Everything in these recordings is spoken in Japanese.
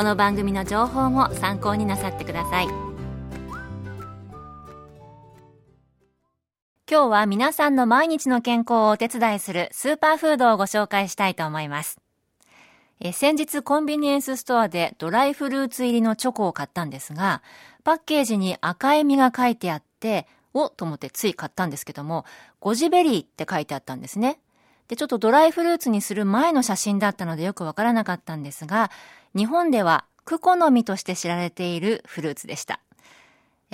この番組の情報も参考になさってください。今日は皆さんの毎日の健康をお手伝いするスーパーフードをご紹介したいと思います。え先日コンビニエンスストアでドライフルーツ入りのチョコを買ったんですがパッケージに赤い実が書いてあっておと思ってつい買ったんですけどもゴジベリーって書いてあったんですね。で、ちょっとドライフルーツにする前の写真だったのでよくわからなかったんですが、日本ではクコの実として知られているフルーツでした。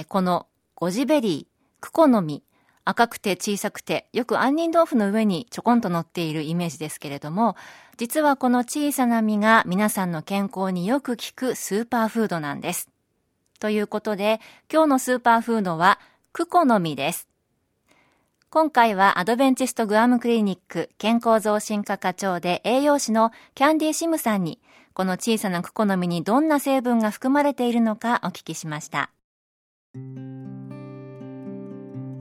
このゴジベリー、クコの実、赤くて小さくて、よく杏仁豆腐の上にちょこんと乗っているイメージですけれども、実はこの小さな実が皆さんの健康によく効くスーパーフードなんです。ということで、今日のスーパーフードは、クコの実です。今回はアドベンチストグアムクリニック健康増進科課長で栄養士のキャンディーシムさんにこの小さなクコの実にどんな成分が含まれているのかお聞きしました。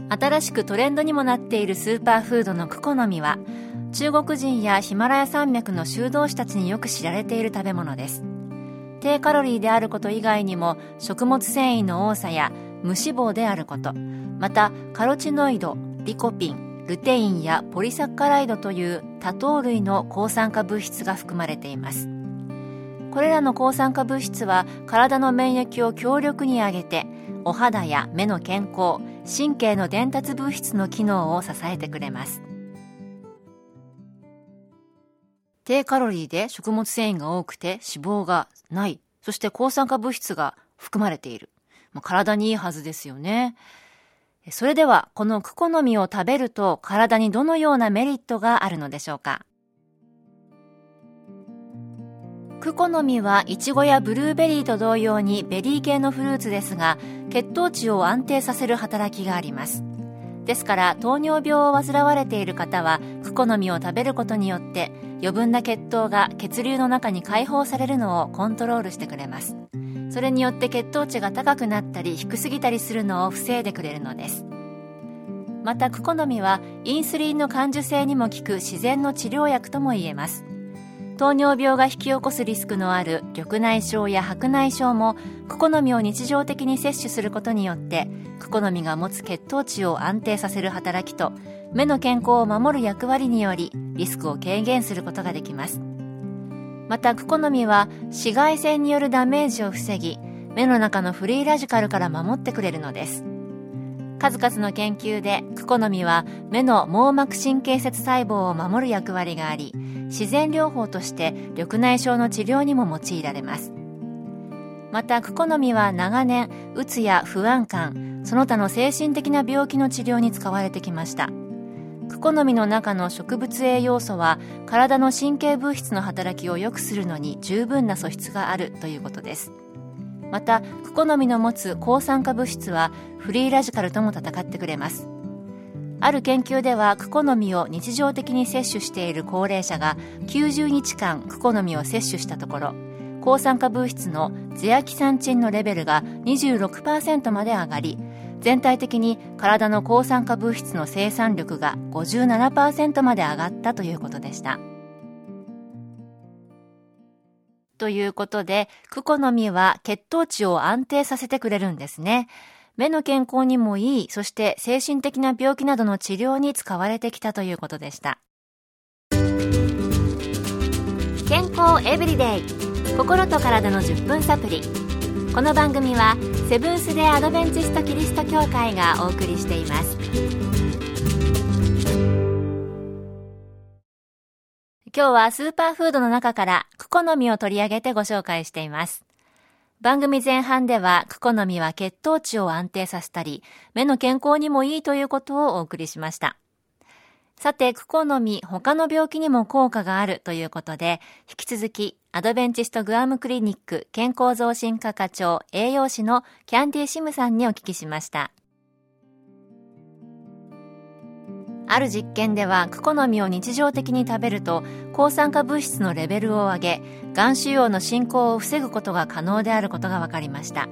新しくトレンドにもなっているスーパーフードのクコの実は中国人やヒマラヤ山脈の修道士たちによく知られている食べ物です。低カロリーであること以外にも食物繊維の多さや無脂肪であることまたカロチノイドリコピン、ルテインやポリサッカライドという多糖類の抗酸化物質が含まれています。これらの抗酸化物質は体の免疫を強力に上げてお肌や目の健康神経の伝達物質の機能を支えてくれます。低カロリーで食物繊維が多くて脂肪がない。そして抗酸化物質が含まれている。体にいいはずですよね。それでは、このクコの実を食べると体にどのようなメリットがあるのでしょうか？クコの実はイチゴやブルーベリーと同様にベリー系のフルーツですが、血糖値を安定させる働きがあります。ですから糖尿病を患われている方はクコの実を食べることによって余分な血糖が血流の中に解放されるのをコントロールしてくれますそれによって血糖値が高くなったり低すぎたりするのを防いでくれるのです。またクコの実はインスリンの感受性にも効く自然の治療薬とも言えます。糖尿病が引き起こすリスクのある緑内障や白内障もクコの実を日常的に摂取することによってクコの実が持つ血糖値を安定させる働きと目の健康を守る役割によりリスクを軽減することができます。またクコの実は紫外線によるダメージを防ぎ目の中のフリーラジカルから守ってくれるのです。数々の研究でクコの実は目の網膜神経節細胞を守る役割があり自然療法として緑内障の治療にも用いられます。またクコの実は長年うつや不安感その他の精神的な病気の治療に使われてきました。クコの実の中の植物栄養素は体の神経物質の働きを良くするのに十分な素質があるということです。またクコの実の持つ抗酸化物質はフリーラジカルとも戦ってくれます。ある研究ではクコの実を日常的に摂取している高齢者が90日間クコの実を摂取したところ抗酸化物質のゼアキサンチンのレベルが26%まで上がり全体的に体の抗酸化物質の生産力が57%まで上がったということでした。ということで、クコの実は血糖値を安定させてくれるんですね。目の健康にもいい、そして精神的な病気などの治療に使われてきたということでした。健康エブリデイ心と体の10分サプリこの番組はセブンス・デ・アドベンチスト・キリスト教会がお送りしています。今日はスーパーフードの中からクコの実を取り上げてご紹介しています。番組前半ではクコの実は血糖値を安定させたり目の健康にもいいということをお送りしました。さて、クコの実、他の病気にも効果があるということで、引き続き、アドベンチストグアムクリニック健康増進科課長栄養士のキャンディシムさんにお聞きしました。ある実験ではクコの実を日常的に食べると抗酸化物質のレベルを上げがん腫瘍の進行を防ぐことが可能であることが分かりました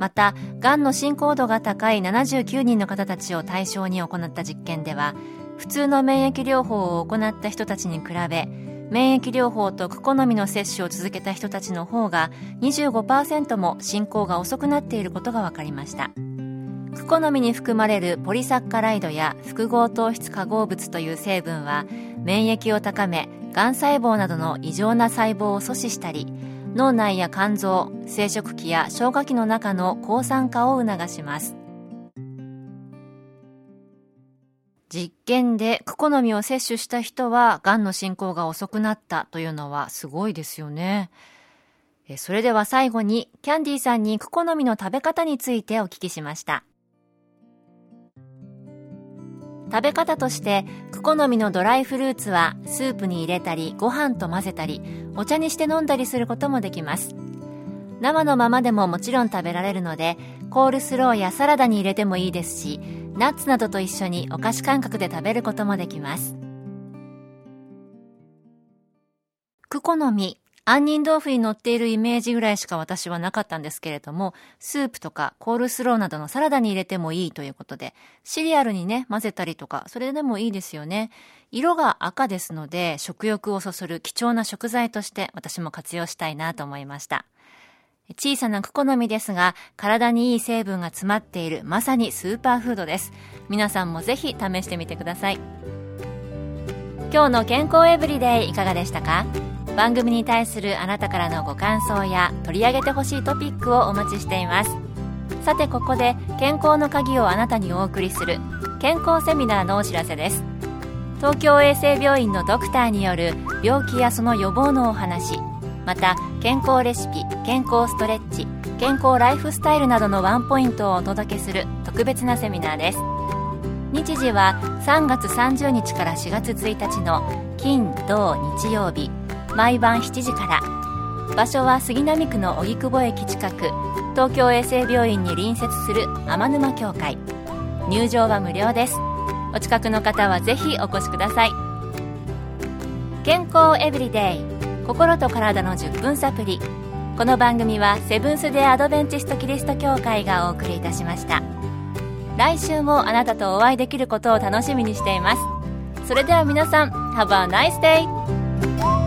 またがんの進行度が高い79人の方たちを対象に行った実験では普通の免疫療法を行った人たちに比べ免疫療法とクコの実の摂取を続けた人たちの方が25%も進行が遅くなっていることが分かりました。クコの実に含まれるポリサッカライドや複合糖質化合物という成分は免疫を高めがん細胞などの異常な細胞を阻止したり脳内や肝臓生殖器や消化器の中の抗酸化を促します。実験でクコの実を摂取した人は、癌の進行が遅くなったというのはすごいですよね。それでは最後に、キャンディーさんにクコの実の食べ方についてお聞きしました。食べ方として、クコの実のドライフルーツはスープに入れたり、ご飯と混ぜたり、お茶にして飲んだりすることもできます。生のままでももちろん食べられるので、コールスローやサラダに入れてもいいですし、ナッツなどと一緒にお菓子感覚で食べることもできますクコの実杏仁豆腐に乗っているイメージぐらいしか私はなかったんですけれども、スープとかコールスローなどのサラダに入れてもいいということで、シリアルにね、混ぜたりとか、それでもいいですよね。色が赤ですので、食欲をそそる貴重な食材として私も活用したいなと思いました。小さなクコの実ですが、体にいい成分が詰まっているまさにスーパーフードです。皆さんもぜひ試してみてください。今日の健康エブリデイいかがでしたか？番組に対するあなたからのご感想や取り上げてほしいトピックをお待ちしています。さてここで健康の鍵をあなたにお送りする健康セミナーのお知らせです。東京衛生病院のドクターによる病気やその予防のお話、また健康レシピ健康ストレッチ健康ライフスタイルなどのワンポイントをお届けする特別なセミナーです。日時は3月30日から4月1日の金土日曜日毎晩7時から。場所は杉並区の荻窪駅近く東京衛生病院に隣接する天沼協会。入場は無料です。お近くの方はぜひお越しください。健康エブリデイ心と体の10分サプリ。この番組はセブンス・デ・アドベンチスト・キリスト教会がお送りいたしました来週もあなたとお会いできることを楽しみにしていますそれでは皆さん Have a nice day!